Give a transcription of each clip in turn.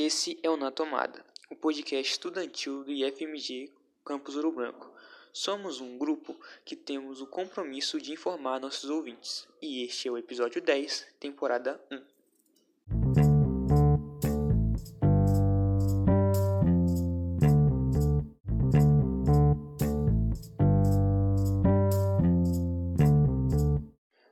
Esse é o Na Tomada, o podcast estudantil do IFMG Campus Ouro Branco. Somos um grupo que temos o compromisso de informar nossos ouvintes, e este é o episódio 10, temporada 1.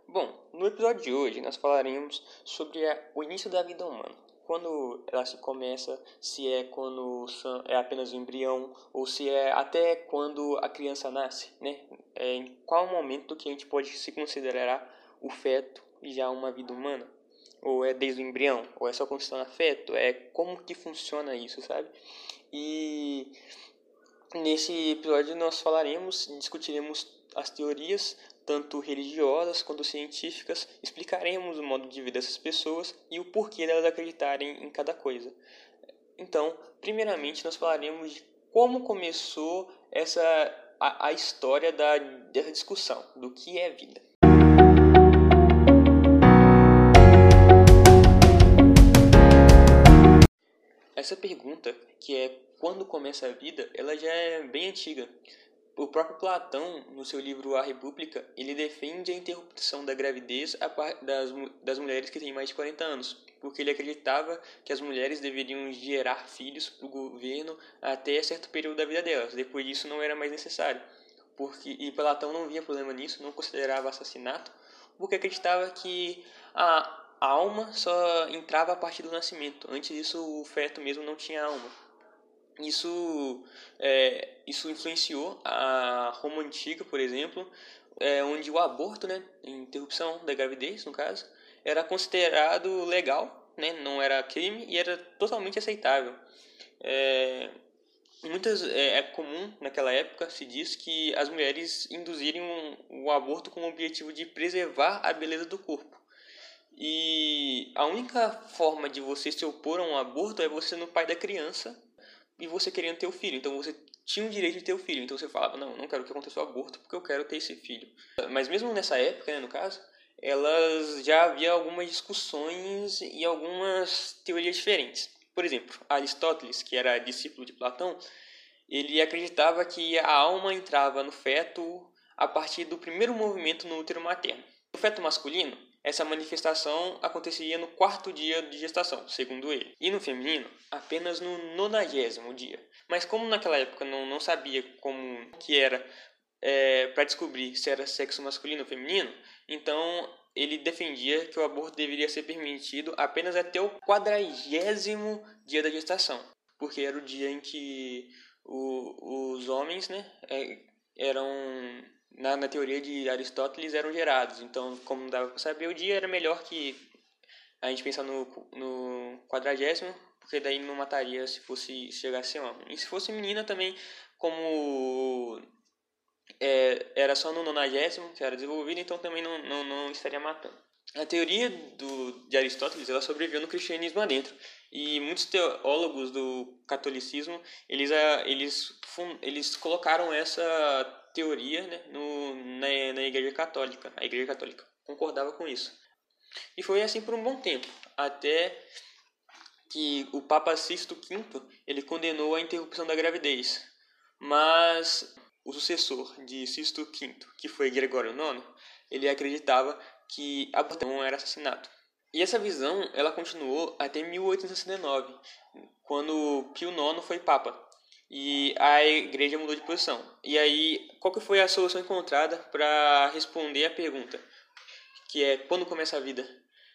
Bom, no episódio de hoje nós falaremos sobre a, o início da vida humana quando ela se começa, se é quando é apenas um embrião ou se é até quando a criança nasce, né? É, em qual momento que a gente pode se considerar o feto já uma vida humana? Ou é desde o embrião? Ou é só quando está no feto? É como que funciona isso, sabe? E nesse episódio nós falaremos, discutiremos as teorias tanto religiosas quanto científicas, explicaremos o modo de vida dessas pessoas e o porquê delas acreditarem em cada coisa. Então, primeiramente, nós falaremos de como começou essa a, a história da, dessa discussão do que é vida. Essa pergunta, que é quando começa a vida, ela já é bem antiga. O próprio Platão, no seu livro A República, ele defende a interrupção da gravidez das, mulheres que têm mais de 40 anos, porque ele acreditava que as mulheres deveriam gerar filhos para o governo até certo período da vida delas. Depois disso não era mais necessário. Porque, e Platão não via problema nisso, não considerava assassinato, porque acreditava que a alma só entrava a partir do nascimento. Antes disso, o feto mesmo não tinha alma. Isso, é, isso influenciou a Roma Antiga, por exemplo, é, onde o aborto, né, interrupção da gravidez, no caso, era considerado legal, né, não era crime e era totalmente aceitável. É, muitas é, é, comum naquela época se diz que as mulheres induzirem um, o aborto com o objetivo de preservar a beleza do corpo. E a única forma de você se opor a um aborto é você sendo pai da criança e você querendo ter o filho. Então você tinha o direito de ter o filho. Então você falava, não, não quero que aconteça o aborto porque eu quero ter esse filho. Mas mesmo nessa época, né, no caso, elas já havia algumas discussões e algumas teorias diferentes. Por exemplo, Aristóteles, que era discípulo de Platão, ele acreditava que a alma entrava no feto a partir do primeiro movimento no útero materno. No feto masculino, essa manifestação aconteceria no quarto dia de gestação, segundo ele. E no feminino, apenas no nonagésimo dia. Mas como naquela época não, não sabia como que era é, para descobrir se era sexo masculino ou feminino, então ele defendia que o aborto deveria ser permitido apenas até o quadragésimo dia da gestação, porque era o dia em que o, os homens né, é, eram na, na teoria de Aristóteles eram gerados. Então, como dava para saber o dia, era melhor que a gente pensar no, no quadragésimo, porque daí não mataria se fosse se chegasse homem. E se fosse menina também, como é, era só no nonagésimo que era desenvolvido, então também não, não, não estaria matando. A teoria do, de Aristóteles ela sobreviveu no cristianismo adentro e muitos teólogos do catolicismo eles, eles, eles colocaram essa teoria né, no, na, na Igreja Católica. A Igreja Católica concordava com isso. E foi assim por um bom tempo, até que o Papa Sisto V ele condenou a interrupção da gravidez. Mas o sucessor de Sisto V, que foi Gregório IX, ele acreditava que aborto era assassinato. E essa visão ela continuou até 1869, quando Pio IX foi Papa e a igreja mudou de posição. E aí, qual que foi a solução encontrada para responder a pergunta, que é quando começa a vida?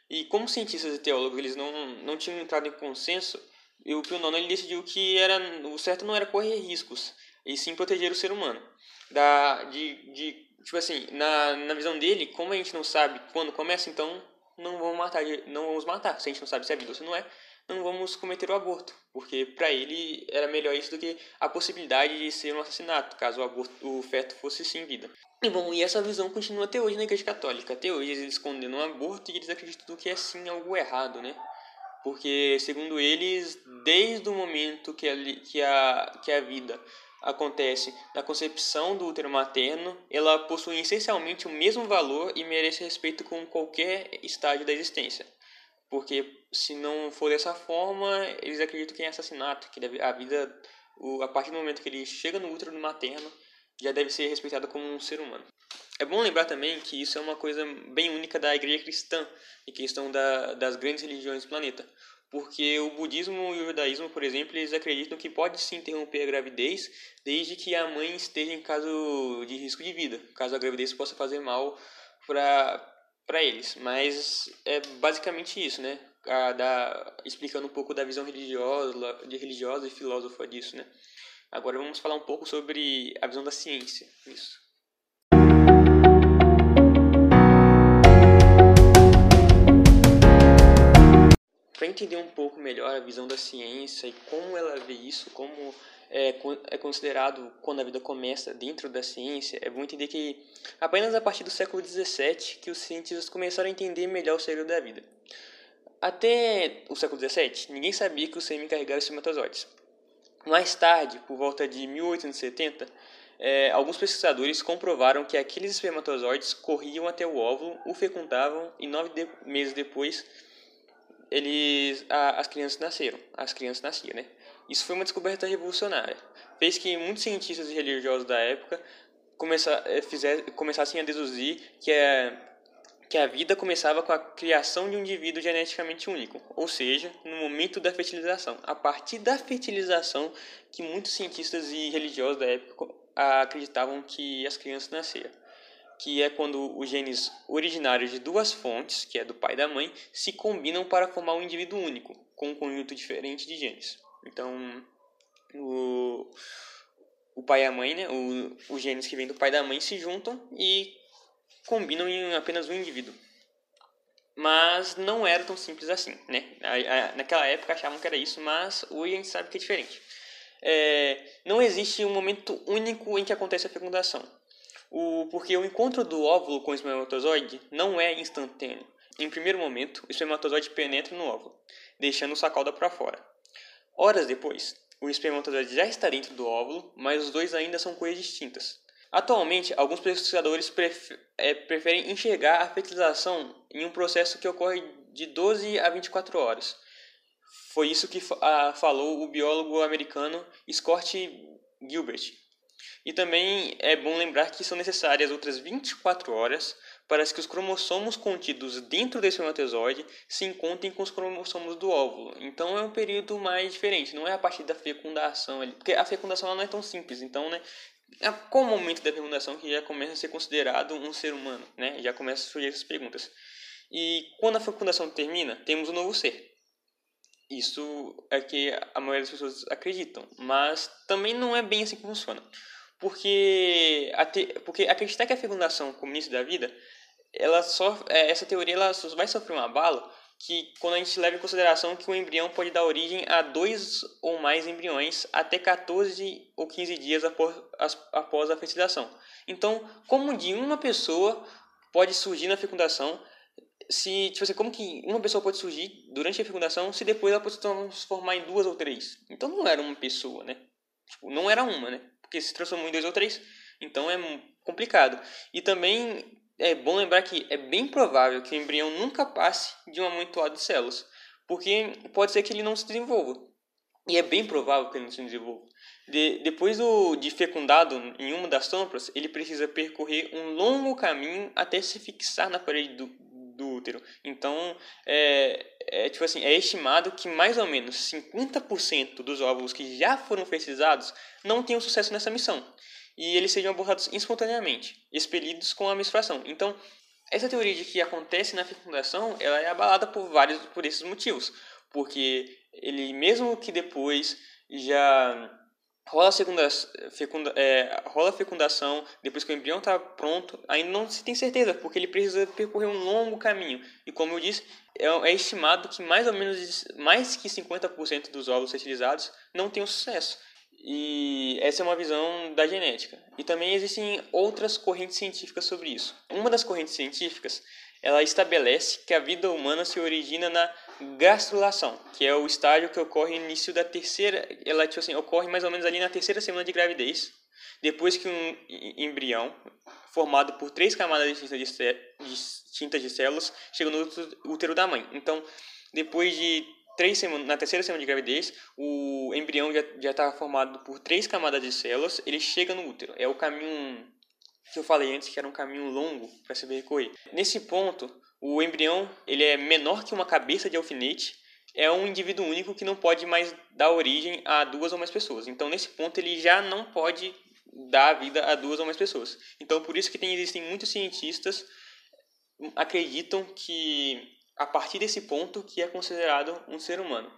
E como cientistas e teólogos eles não, não tinham entrado em consenso, e o Pio IX ele decidiu que era o certo não era correr riscos, e sim proteger o ser humano. Da, de, de, tipo assim, na, na visão dele, como a gente não sabe quando começa, então não vamos matar, não vamos matar. Se a gente não sabe se é vida ou se não é, não vamos cometer o aborto, porque para ele era melhor isso do que a possibilidade de ser um assassinato, caso o, aborto, o feto fosse sem vida. E bom, e essa visão continua até hoje na Igreja Católica. Até hoje eles condenam o aborto e eles acreditam que é sim algo errado, né? Porque, segundo eles, desde o momento que a, que a, que a vida acontece na concepção do útero materno, ela possui essencialmente o mesmo valor e merece respeito com qualquer estágio da existência. Porque se não for dessa forma, eles acreditam que é assassinato, que deve, a vida, o, a partir do momento que ele chega no útero materno, já deve ser respeitado como um ser humano. É bom lembrar também que isso é uma coisa bem única da igreja cristã, em questão da, das grandes religiões do planeta. Porque o budismo e o judaísmo, por exemplo, eles acreditam que pode se interromper a gravidez desde que a mãe esteja em caso de risco de vida, caso a gravidez possa fazer mal para eles. Mas é basicamente isso, né? A, da, explicando um pouco da visão religiosa, de religiosa e filósofa disso, né? Agora vamos falar um pouco sobre a visão da ciência. Para entender um pouco melhor a visão da ciência e como ela vê isso, como é, é considerado quando a vida começa dentro da ciência, é bom entender que apenas a partir do século XVII que os cientistas começaram a entender melhor o segredo da vida. Até o século XVII, ninguém sabia que o sêmen carregava espermatozoides. Mais tarde, por volta de 1870, é, alguns pesquisadores comprovaram que aqueles espermatozoides corriam até o óvulo, o fecundavam e nove de meses depois eles, a, as crianças nasceram. As crianças nasciam, né? Isso foi uma descoberta revolucionária. Fez que muitos cientistas e religiosos da época começar, é, fizer, começassem a deduzir que é que a vida começava com a criação de um indivíduo geneticamente único, ou seja, no momento da fertilização. A partir da fertilização que muitos cientistas e religiosos da época acreditavam que as crianças nasciam, que é quando os genes originários de duas fontes, que é do pai e da mãe, se combinam para formar um indivíduo único, com um conjunto diferente de genes. Então, o, o pai e a mãe, né, o, os genes que vêm do pai e da mãe se juntam e combinam em apenas um indivíduo. Mas não era tão simples assim, né? Naquela época achavam que era isso, mas hoje a gente sabe que é diferente. É, não existe um momento único em que acontece a fecundação. O, porque o encontro do óvulo com o espermatozoide não é instantâneo. Em primeiro momento, o espermatozoide penetra no óvulo, deixando o sacalda para fora. Horas depois, o espermatozoide já está dentro do óvulo, mas os dois ainda são coisas distintas. Atualmente, alguns pesquisadores é, preferem enxergar a fertilização em um processo que ocorre de 12 a 24 horas. Foi isso que falou o biólogo americano Scott Gilbert. E também é bom lembrar que são necessárias outras 24 horas para que os cromossomos contidos dentro desse espermatozoide se encontrem com os cromossomos do óvulo. Então é um período mais diferente, não é a partir da fecundação, porque a fecundação não é tão simples. Então, né, é qual o momento da fecundação que já começa a ser considerado um ser humano, né? Já começa a surgir essas perguntas. E quando a fecundação termina, temos um novo ser. Isso é que a maioria das pessoas acreditam, mas também não é bem assim que funciona. Porque, porque acreditar que a fecundação como início da vida, ela só, é, essa teoria ela vai sofrer uma bala que quando a gente leva em consideração que o embrião pode dar origem a dois ou mais embriões até 14 ou 15 dias após, a fertilização. Então, como de uma pessoa pode surgir na fecundação, se tipo assim, como que uma pessoa pode surgir durante a fecundação se depois ela pode se transformar em duas ou três? Então não era uma pessoa, né? Tipo, não era uma, né? Porque se transformou em dois ou três, então é complicado. E também é bom lembrar que é bem provável que o embrião nunca passe de um amontoado de células, porque pode ser que ele não se desenvolva. E é bem provável que ele não se desenvolva. De, depois do, de fecundado em uma das trompas, ele precisa percorrer um longo caminho até se fixar na parede do, do útero. Então, é, é, tipo assim, é estimado que mais ou menos 50% dos óvulos que já foram fertilizados não tenham sucesso nessa missão e eles sejam abortados espontaneamente, expelidos com a menstruação. Então, essa teoria de que acontece na fecundação, ela é abalada por vários por esses motivos, porque ele mesmo que depois já rola a segunda fecunda, é, rola fecundação depois que o embrião está pronto, ainda não se tem certeza, porque ele precisa percorrer um longo caminho. E como eu disse, é, é estimado que mais ou menos mais que 50% dos óvulos fertilizados não tenham sucesso. E essa é uma visão da genética. E também existem outras correntes científicas sobre isso. Uma das correntes científicas, ela estabelece que a vida humana se origina na gastrulação, que é o estágio que ocorre no início da terceira, ela tipo assim, ocorre mais ou menos ali na terceira semana de gravidez, depois que um embrião formado por três camadas distintas de, células chega no útero da mãe. Então, depois de três na terceira semana de gravidez, o embrião já está formado por três camadas de células, ele chega no útero. É o caminho que eu falei antes, que era um caminho longo para se percorrer. Nesse ponto, o embrião ele é menor que uma cabeça de alfinete, é um indivíduo único que não pode mais dar origem a duas ou mais pessoas. Então, nesse ponto, ele já não pode dar vida a duas ou mais pessoas. Então, por isso que tem, existem muitos cientistas acreditam que a partir desse ponto que é considerado um ser humano.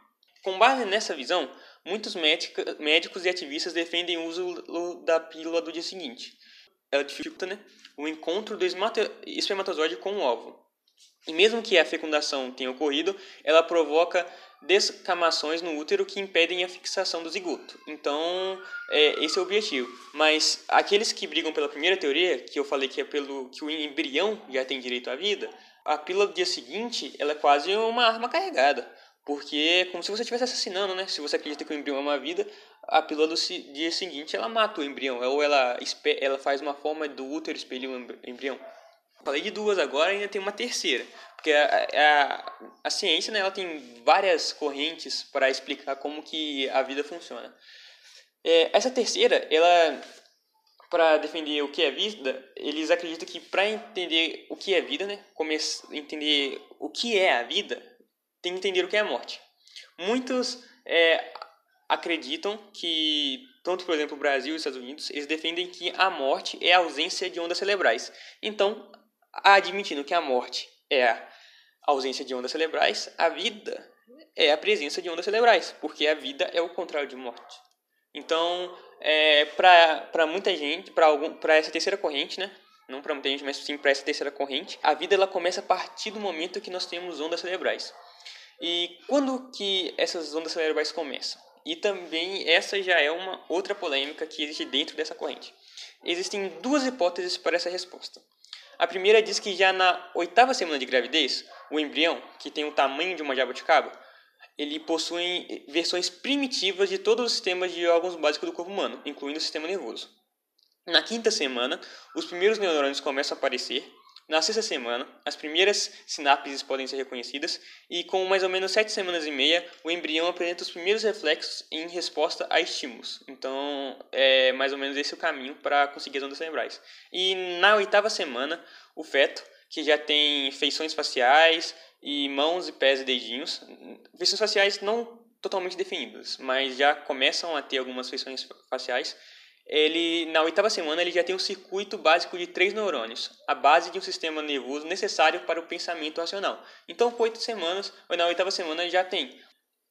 Com base nessa visão, muitos médicos e ativistas defendem o uso da pílula do dia seguinte. Ela dificulta né, o encontro do espermatozoide com o óvulo. E mesmo que a fecundação tenha ocorrido, ela provoca descamações no útero que impedem a fixação do zigoto. Então, é, esse é o objetivo. Mas aqueles que brigam pela primeira teoria, que eu falei que é pelo que o embrião já tem direito à vida, a pílula do dia seguinte ela é quase uma arma carregada. Porque é como se você estivesse assassinando, né? Se você acredita que o embrião é uma vida, a pílula do dia seguinte ela mata o embrião. Ou ela, ela faz uma forma do útero expelir o embrião. Falei de duas agora ainda tem uma terceira. Porque a, a, a ciência né, ela tem várias correntes para explicar como que a vida funciona. É, essa terceira, ela para defender o que é vida, eles acreditam que para entender o que é vida, né, entender o que é a vida, tem que entender o que é a morte. Muitos é, acreditam que, tanto por exemplo o Brasil e os Estados Unidos, eles defendem que a morte é a ausência de ondas cerebrais. Então, admitindo que a morte é a ausência de ondas cerebrais, a vida é a presença de ondas cerebrais, porque a vida é o contrário de morte. Então, é, para muita gente, para essa terceira corrente, né? Não para muita gente, mas sim para essa terceira corrente, a vida ela começa a partir do momento que nós temos ondas cerebrais. E quando que essas ondas cerebrais começam? E também essa já é uma outra polêmica que existe dentro dessa corrente. Existem duas hipóteses para essa resposta. A primeira diz que já na oitava semana de gravidez, o embrião, que tem o tamanho de uma jabuticaba, ele possui versões primitivas de todos os sistemas de órgãos básicos do corpo humano, incluindo o sistema nervoso. Na quinta semana, os primeiros neurônios começam a aparecer. Na sexta semana, as primeiras sinapses podem ser reconhecidas e com mais ou menos sete semanas e meia, o embrião apresenta os primeiros reflexos em resposta a estímulos. Então, é mais ou menos esse o caminho para conseguir as ondas cerebrais. E na oitava semana, o feto, que já tem feições faciais, e mãos e pés e dedinhos. Feições faciais não totalmente definidas, mas já começam a ter algumas feições faciais. Ele na oitava semana ele já tem um circuito básico de três neurônios, a base de um sistema nervoso necessário para o pensamento racional. Então, oito semanas, ou na oitava semana já tem.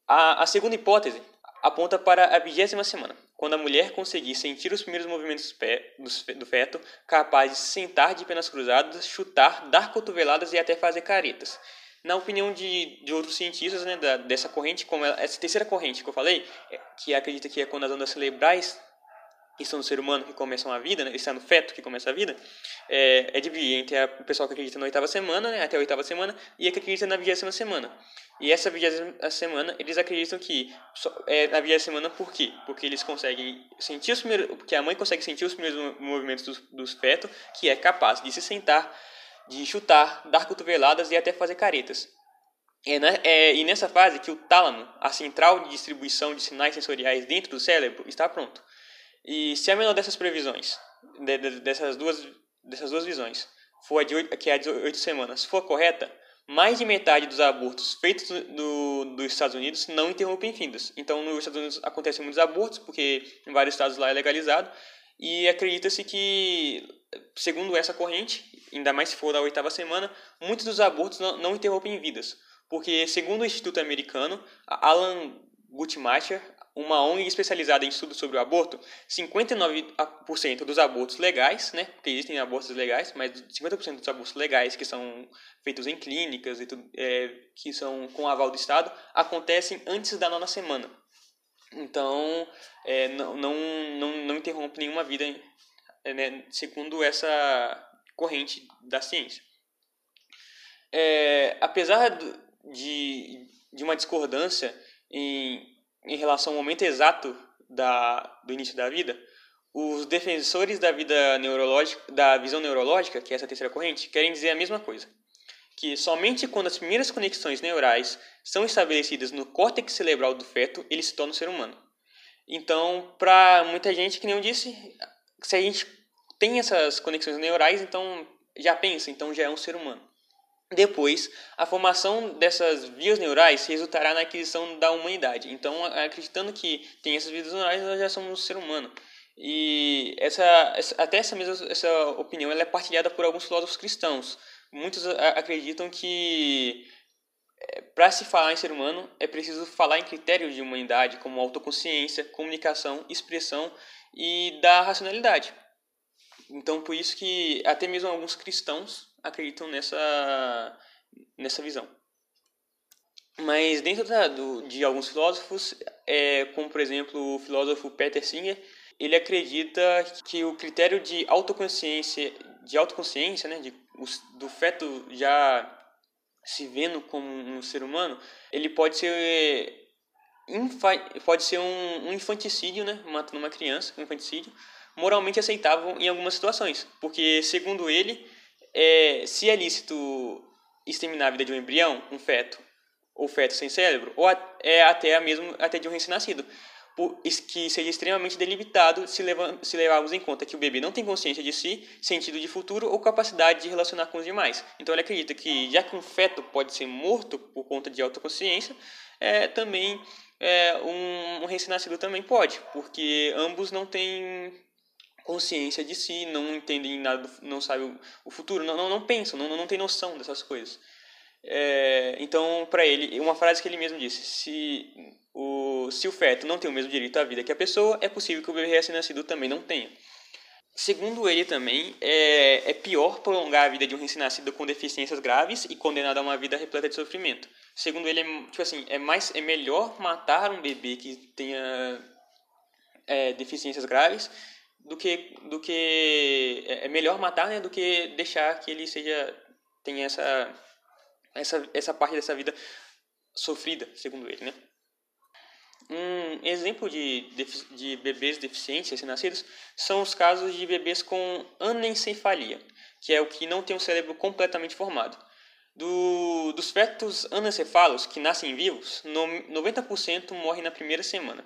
A, a segunda hipótese aponta para a vigésima semana, quando a mulher conseguir sentir os primeiros movimentos do, feto, capaz de sentar de pernas cruzadas, chutar, dar cotoveladas e até fazer caretas na opinião de, de outros cientistas né, da, dessa corrente, como essa terceira corrente que eu falei, é, que acredita que é quando as ondas cerebrais estão no ser humano que começam a vida, né, está no feto que começa a vida, é, é entre a, o pessoal que acredita na oitava semana, né, até a oitava semana, e a que acredita na vigésima semana. E essa vigésima semana, eles acreditam que é na vigésima semana por quê? Porque eles conseguem sentir os primeiros, porque a mãe consegue sentir os primeiros movimentos dos, dos fetos, que é capaz de se sentar, de chutar, dar cotoveladas e até fazer caretas. É, né? é, e nessa fase que o tálamo, a central de distribuição de sinais sensoriais dentro do cérebro, está pronto. E se a menor dessas previsões, de, de, dessas, duas, dessas duas visões, for a de 8, que é a de 8 semanas, for correta, mais de metade dos abortos feitos no, dos Estados Unidos não interrompem vidas. Então, nos Estados Unidos acontecem muitos abortos, porque em vários estados lá é legalizado, e acredita-se que, segundo essa corrente, ainda mais se for da oitava semana, muitos dos abortos não, não interrompem vidas. Porque, segundo o Instituto Americano, Alan Guttmacher, uma ONG especializada em estudos sobre o aborto, 59% dos abortos legais, né, porque existem abortos legais, mas 50% dos abortos legais que são feitos em clínicas e tudo, é, que são com aval do Estado, acontecem antes da nona semana. Então, é, não, não, não, não interrompe nenhuma vida, né, segundo essa corrente da ciência. É, apesar de, de uma discordância em, em relação ao momento exato da, do início da vida, os defensores da vida neurológica, da visão neurológica, que é essa terceira corrente, querem dizer a mesma coisa. que somente quando as primeiras conexões neurais são estabelecidas no córtex cerebral do feto, ele se torna um ser humano. Então, para muita gente, que nem eu disse, se a gente tem essas conexões neurais, então já pensa, então já é um ser humano. Depois, a formação dessas vias neurais resultará na aquisição da humanidade. Então, acreditando que tem essas vias neurais, nós já somos um ser humano. E essa, até essa mesma essa opinião é partilhada por alguns filósofos cristãos. Muitos acreditam que é, para se falar em ser humano é preciso falar em critérios de humanidade como autoconsciência, comunicação, expressão e da racionalidade. Então, por isso que até mesmo alguns cristãos acreditam nessa, nessa visão. Mas dentro da, do, de alguns filósofos, é, como por exemplo o filósofo Peter Singer, ele acredita que o critério de autoconsciência, de autoconsciência, né, de, do feto já se vendo como um ser humano, ele pode ser pode ser um, um infanticídio, né, matando uma criança, um infanticídio, moralmente aceitável em algumas situações, porque segundo ele, é, se é lícito exterminar a vida de um embrião, um feto, ou feto sem cérebro, ou é até mesmo até de um recém-nascido, que seja extremamente delimitado se, leva, se levarmos em conta que o bebê não tem consciência de si, sentido de futuro ou capacidade de relacionar com os demais. Então ele acredita que, já que um feto pode ser morto por conta de autoconsciência, é, também é, um, um recém-nascido também pode, porque ambos não têm consciência de si, não entendem nada, não sabem o futuro, não, não, não pensam, não, não tem noção dessas coisas. É, então, para ele, uma frase que ele mesmo disse: se o, se o feto não tem o mesmo direito à vida que a pessoa, é possível que o bebê recém-nascido também não tenha. Segundo ele também, é, é pior prolongar a vida de um recém-nascido com deficiências graves e condenado a uma vida repleta de sofrimento. Segundo ele, é, tipo assim, é, mais, é melhor matar um bebê que tenha é, deficiências graves do que, do que é, é melhor matar né, do que deixar que ele seja tenha essa essa, essa parte dessa vida sofrida, segundo ele, né? Um exemplo de, de bebês deficientes recém-nascidos são os casos de bebês com anencefalia, que é o que não tem o cérebro completamente formado. Do, dos fetos anencefalos que nascem vivos, 90% morrem na primeira semana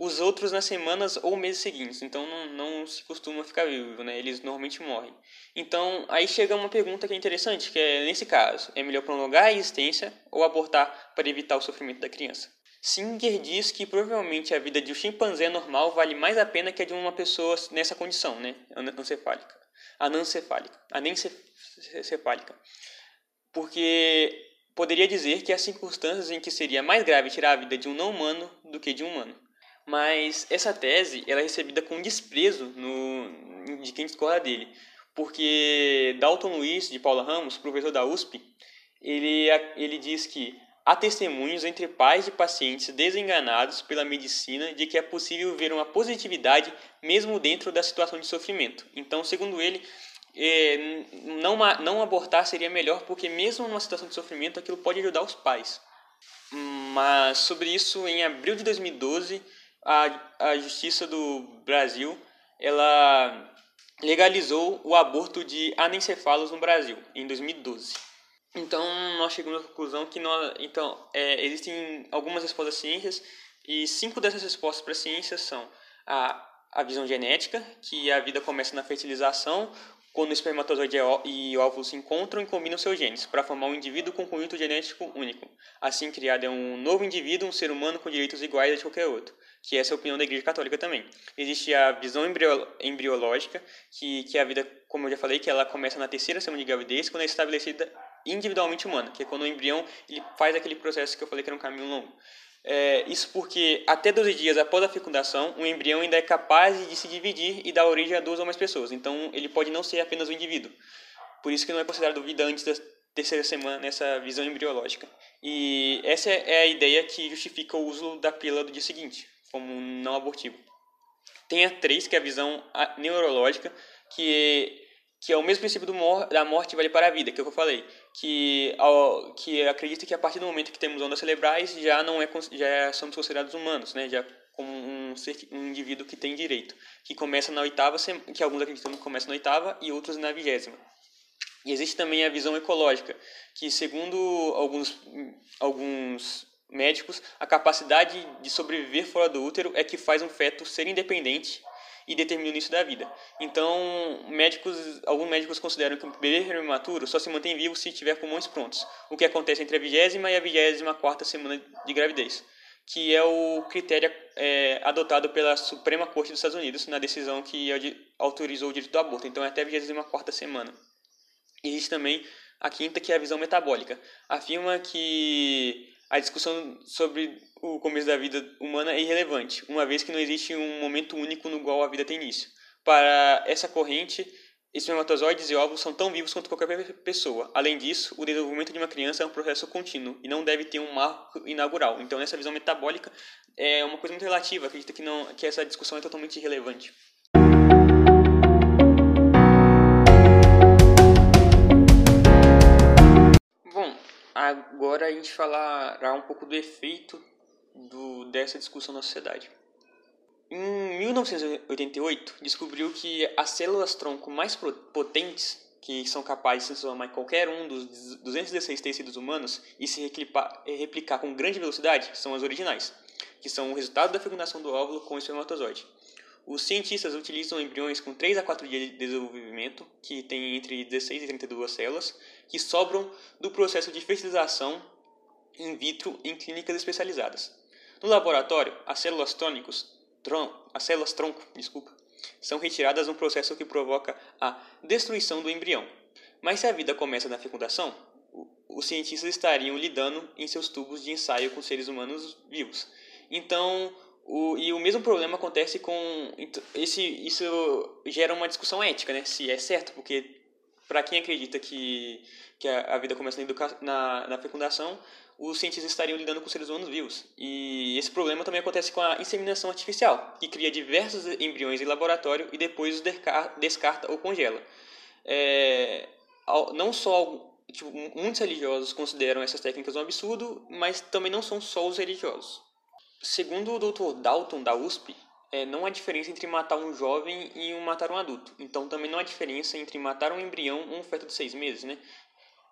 os outros nas semanas ou meses seguintes. Então não, não se costuma ficar vivo, né? Eles normalmente morrem. Então aí chega uma pergunta que é interessante, que é nesse caso, é melhor prolongar a existência ou abortar para evitar o sofrimento da criança? Singer diz que provavelmente a vida de um chimpanzé normal vale mais a pena que a de uma pessoa nessa condição, né? Anencefálica. Anencefálica. Anencefálica. Porque poderia dizer que há circunstâncias em que seria mais grave tirar a vida de um não humano do que de um humano. Mas essa tese ela é recebida com desprezo no, de quem discorda dele, porque Dalton Luiz, de Paula Ramos, professor da USP, ele, ele diz que há testemunhos entre pais de pacientes desenganados pela medicina de que é possível ver uma positividade mesmo dentro da situação de sofrimento. Então, segundo ele, é, não, não abortar seria melhor porque mesmo numa situação de sofrimento aquilo pode ajudar os pais. Mas sobre isso, em abril de 2012, a, a Justiça do Brasil ela legalizou o aborto de anencefalos no Brasil em 2012. Então nós chegamos à conclusão que nós, então é, existem algumas respostas ciências e cinco dessas respostas para a ciência são a a visão genética, que a vida começa na fertilização, quando o espermatozoide e óvulo se encontram e combinam seus genes, para formar um indivíduo com conjunto genético único. Assim criado é um novo indivíduo, um ser humano com direitos iguais a de qualquer outro, que essa é a opinião da Igreja Católica também. Existe a visão embriológica, que, que é a vida, como eu já falei, que ela começa na terceira semana de gravidez, quando é estabelecida individualmente humana, que é quando o embrião ele faz aquele processo que eu falei que era um caminho longo. É, isso porque até 12 dias após a fecundação, o embrião ainda é capaz de se dividir e dar origem a duas ou mais pessoas. Então, ele pode não ser apenas um indivíduo. Por isso que não é considerado vida antes da terceira semana nessa visão embriológica. E essa é a ideia que justifica o uso da pílula do dia seguinte, como não abortivo. Tem a 3, que é a visão neurológica, que que é o mesmo princípio mor da morte vale para a vida, que é o que eu falei, que, ao, que acredita que a partir do momento que temos ondas cerebrais já não é já somos considerados humanos, né? Já como um, ser, um indivíduo que tem direito, que começa na oitava, que alguns acreditam que começa na oitava e outros na vigésima. E existe também a visão ecológica, que segundo alguns, alguns médicos, a capacidade de sobreviver fora do útero é que faz um feto ser independente e determina o início da vida. Então, médicos, alguns médicos consideram que o bebê prematuro só se mantém vivo se tiver pulmões prontos, o que acontece entre a vigésima e a vigésima quarta semana de gravidez, que é o critério é, adotado pela Suprema Corte dos Estados Unidos na decisão que autorizou o direito do aborto. Então, é até a vigésima quarta semana. Existe também a quinta, que é a visão metabólica. Afirma que a discussão sobre o começo da vida humana é irrelevante, uma vez que não existe um momento único no qual a vida tem início. Para essa corrente, espermatozoides e óvulos são tão vivos quanto qualquer pessoa. Além disso, o desenvolvimento de uma criança é um processo contínuo e não deve ter um marco inaugural. Então, nessa visão metabólica, é uma coisa muito relativa. Acredito que, não, que essa discussão é totalmente irrelevante. Agora a gente falará um pouco do efeito do, dessa discussão na sociedade. Em 1988, descobriu que as células-tronco mais potentes, que são capazes de transformar em qualquer um dos 216 tecidos humanos e se replicar, replicar com grande velocidade, são as originais, que são o resultado da fecundação do óvulo com o espermatozoide. Os cientistas utilizam embriões com 3 a 4 dias de desenvolvimento, que têm entre 16 e 32 células, que sobram do processo de fertilização in vitro em clínicas especializadas. No laboratório, as células tônicos, tron, as células tronco, desculpa, são retiradas num processo que provoca a destruição do embrião. Mas se a vida começa na fecundação, os cientistas estariam lidando em seus tubos de ensaio com seres humanos vivos. Então, o, e o mesmo problema acontece com esse isso gera uma discussão ética, né? Se é certo, porque para quem acredita que que a, vida começa na, na, na fecundação, os cientistas estariam lidando com seres humanos vivos. E esse problema também acontece com a inseminação artificial, que cria diversos embriões em laboratório e depois os descarta ou congela. É, não só tipo, muitos religiosos consideram essas técnicas um absurdo, mas também não são só os religiosos. Segundo o Dr. Dalton da USP, é, não há diferença entre matar um jovem e matar um adulto. Então também não há diferença entre matar um embrião ou um feto de seis meses, né?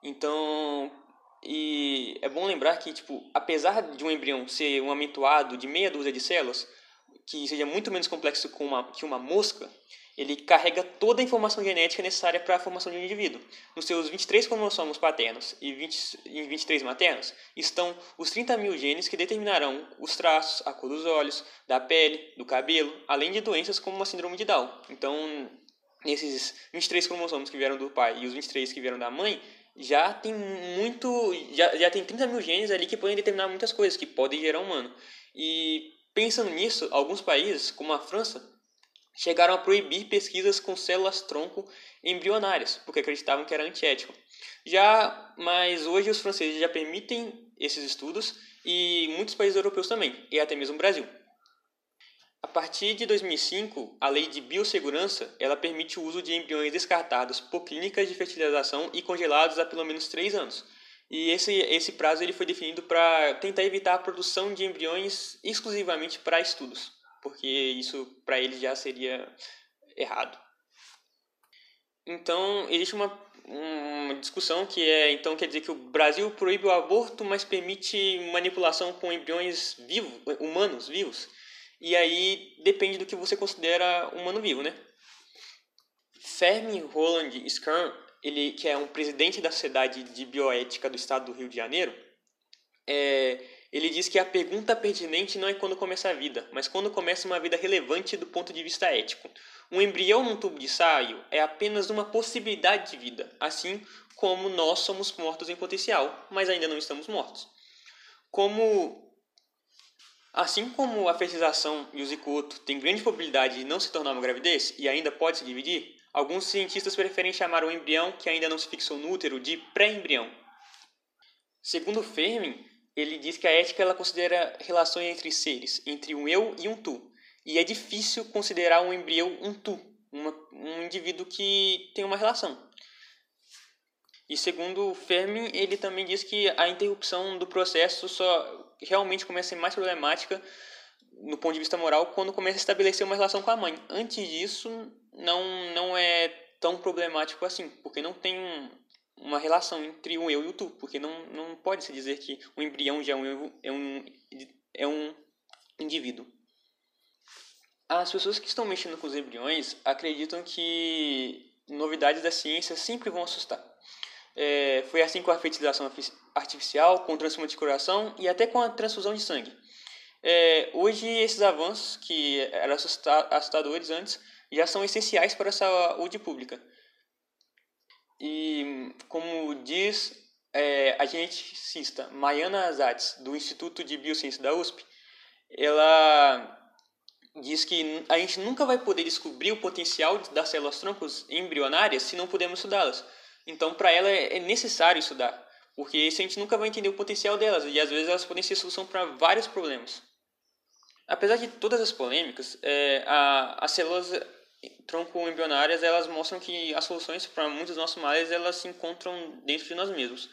Então, e é bom lembrar que, tipo, apesar de um embrião ser um amentoado de meia dúzia de células, que seja muito menos complexo que uma, que uma mosca, ele carrega toda a informação genética necessária para a formação de um indivíduo. Nos seus 23 cromossomos paternos e 20, e 23 maternos estão os 30 mil genes que determinarão os traços, a cor dos olhos, da pele, do cabelo, além de doenças como a síndrome de Down. Então, esses 23 cromossomos que vieram do pai e os 23 que vieram da mãe já tem muito. Já, já tem 30 mil genes ali que podem determinar muitas coisas, que podem gerar humano. E pensando nisso, alguns países, como a França, chegaram a proibir pesquisas com células-tronco embrionárias, porque acreditavam que era antiético. Já, mas hoje os franceses já permitem esses estudos e muitos países europeus também, e até mesmo o Brasil. A partir de 2005, a Lei de Biossegurança ela permite o uso de embriões descartados por clínicas de fertilização e congelados há pelo menos 3 anos. E esse, esse prazo ele foi definido para tentar evitar a produção de embriões exclusivamente para estudos porque isso para eles já seria errado. Então, existe uma, uma discussão que é, então quer dizer que o Brasil proíbe o aborto, mas permite manipulação com embriões vivos, humanos vivos. E aí depende do que você considera humano vivo, né? Fermi Roland Skern, ele que é um presidente da Sociedade de Bioética do Estado do Rio de Janeiro, é, ele diz que a pergunta pertinente não é quando começa a vida, mas quando começa uma vida relevante do ponto de vista ético. Um embrião num tubo de ensaio é apenas uma possibilidade de vida, assim como nós somos mortos em potencial, mas ainda não estamos mortos. Como Assim como a fertilização e o zigoto têm grande probabilidade de não se tornar uma gravidez e ainda pode se dividir, alguns cientistas preferem chamar o embrião que ainda não se fixou no útero de pré-embrião. Segundo Fermi, ele diz que a ética ela considera relações entre seres, entre um eu e um tu. E é difícil considerar um embrião um tu, uma, um indivíduo que tem uma relação. E segundo Fermi, ele também diz que a interrupção do processo só realmente começa a ser mais problemática no ponto de vista moral quando começa a estabelecer uma relação com a mãe. Antes disso, não, não é tão problemático assim, porque não tem um, uma relação entre o eu e o tu, porque não, não pode se dizer que o embrião já é um, é um, é um indivíduo. As pessoas que estão mexendo com os embriões acreditam que novidades da ciência sempre vão assustar. É, foi assim com a fertilização artificial, com o transplante de coração e até com a transfusão de sangue. É, hoje, esses avanços, que eram assustadores antes, já são essenciais para a saúde pública. E, como diz é, a geneticista Maiana Azades, do Instituto de Biociência da USP, ela diz que a gente nunca vai poder descobrir o potencial das células troncos embrionárias se não pudermos estudá-las. Então, para ela é necessário estudar, porque se a gente nunca vai entender o potencial delas e às vezes elas podem ser solução para vários problemas. Apesar de todas as polêmicas, é, a, as células tronco-embrionárias elas mostram que as soluções para muitos dos nossos males elas se encontram dentro de nós mesmos.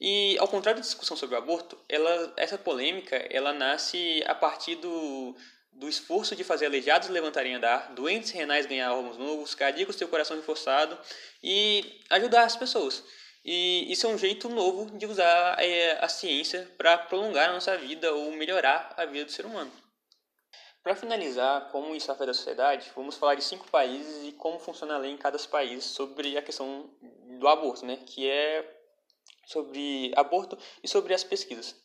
E ao contrário da discussão sobre o aborto, ela, essa polêmica ela nasce a partir do, do esforço de fazer aleijados levantarem andar, doentes renais ganhar órgãos novos, cardíacos ter o coração reforçado e ajudar as pessoas. E isso é um jeito novo de usar é, a ciência para prolongar a nossa vida ou melhorar a vida do ser humano. Para finalizar, como isso afeta a sociedade, vamos falar de cinco países e como funciona a lei em cada país sobre a questão do aborto, né? que é sobre aborto e sobre as pesquisas.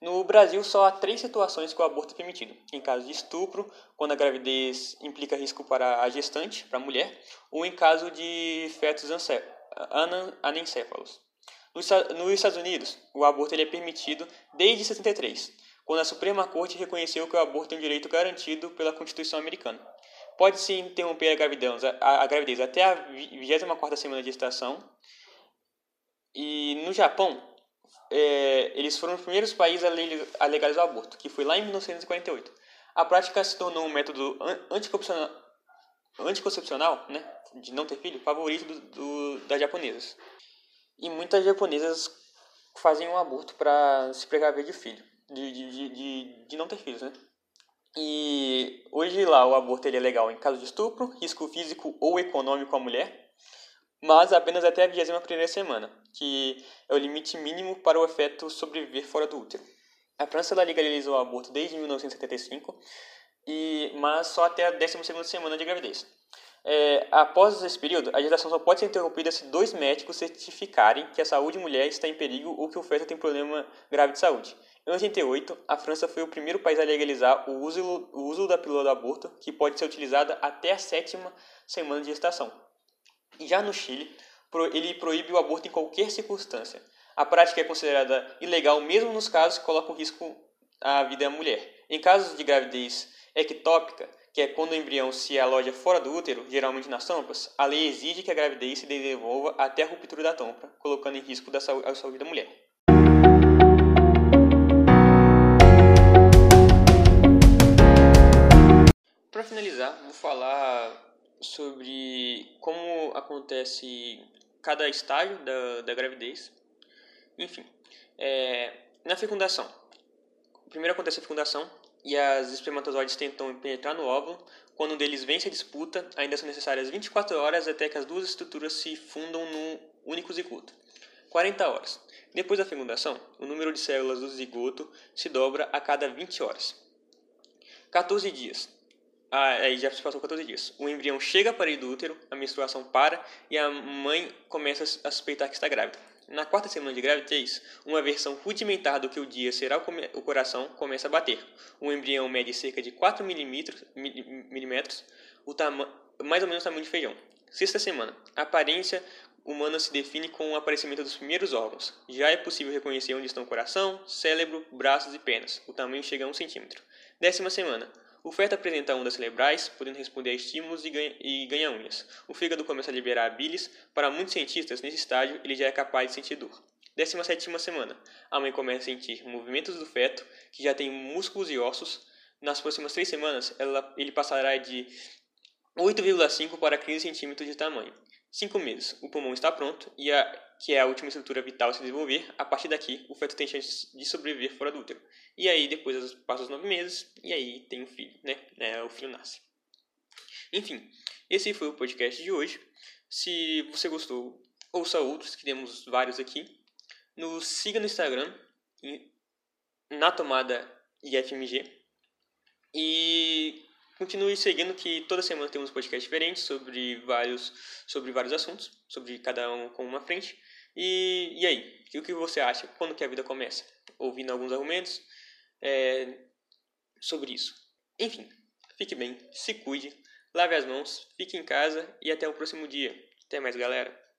No Brasil, só há três situações que o aborto é permitido: em caso de estupro, quando a gravidez implica risco para a gestante, para a mulher, ou em caso de fetos anencéfalos. Nos Estados Unidos, o aborto ele é permitido desde 63, quando a Suprema Corte reconheceu que o aborto é um direito garantido pela Constituição Americana. Pode-se interromper a gravidez, a, a gravidez até a 24ª semana de gestação. E no Japão, é, eles foram os primeiros países a legalizar o aborto, que foi lá em 1948. A prática se tornou um método anticoncepcional, anticoncepcional né, de não ter filho, favorito do, do, das japonesas. E muitas japonesas fazem um aborto para se precaver de filho, de, de, de, de, não ter filhos, né? E hoje lá o aborto ele é legal em caso de estupro, risco físico ou econômico à mulher, mas apenas até a 21 semana, que é o limite mínimo para o efeito sobreviver fora do útero. A França legalizou o aborto desde 1975, e, mas só até a 12 semana de gravidez. É, após esse período, a gestação só pode ser interrompida se dois médicos certificarem que a saúde da mulher está em perigo ou que o feto tem problema grave de saúde. Em 88, a França foi o primeiro país a legalizar o uso, o uso da pílula do aborto, que pode ser utilizada até a sétima semana de gestação. Já no Chile, ele proíbe o aborto em qualquer circunstância. A prática é considerada ilegal mesmo nos casos que colocam risco a vida da mulher. Em casos de gravidez ectópica, que é quando o embrião se aloja fora do útero, geralmente nas trompas, a lei exige que a gravidez se desenvolva até a ruptura da trompa, colocando em risco a saúde da mulher. Para finalizar, vou falar sobre como acontece cada estágio da, da gravidez. Enfim, é, na fecundação. Primeiro acontece a fecundação e as espermatozoides tentam penetrar no óvulo. Quando um deles vence a disputa, ainda são necessárias 24 horas até que as duas estruturas se fundam num único zigoto. 40 horas. Depois da fecundação, o número de células do zigoto se dobra a cada 20 horas. 14 dias. Ah, aí já se passou 14 dias. O embrião chega para o útero, a menstruação para e a mãe começa a suspeitar que está grávida. Na quarta semana de gravidez, uma versão rudimentar do que o dia será o coração começa a bater. O embrião mede cerca de 4 milímetros, milímetros o mais ou menos o tamanho de feijão. Sexta semana. A aparência humana se define com o aparecimento dos primeiros órgãos. Já é possível reconhecer onde estão o coração, cérebro, braços e pernas. O tamanho chega a 1 centímetro. Décima semana. O feto apresenta ondas cerebrais, podendo responder a estímulos e ganha, unhas. O fígado começa a liberar a bilis. Para muitos cientistas, nesse estágio, ele já é capaz de sentir dor. 17 semana. A mãe começa a sentir movimentos do feto, que já tem músculos e ossos. Nas próximas três semanas, ela, ele passará de 8,5 para 15 centímetros de tamanho. 5 meses. O pulmão está pronto e a que é a última estrutura vital a se desenvolver, a partir daqui o feto tem chances de sobreviver fora do útero. E aí depois passa os nove meses e aí tem um filho, né? É, o filho nasce. Enfim, esse foi o podcast de hoje. Se você gostou, ouça outros, que temos vários aqui. Nos siga no Instagram, na tomada IFMG. E continue seguindo que toda semana temos podcasts diferentes sobre vários, sobre vários assuntos, sobre cada um com uma frente. E, e aí, o que você acha? Quando que a vida começa? Ouvindo alguns argumentos é, sobre isso. Enfim, fique bem, se cuide, lave as mãos, fique em casa e até o próximo dia. Até mais, galera!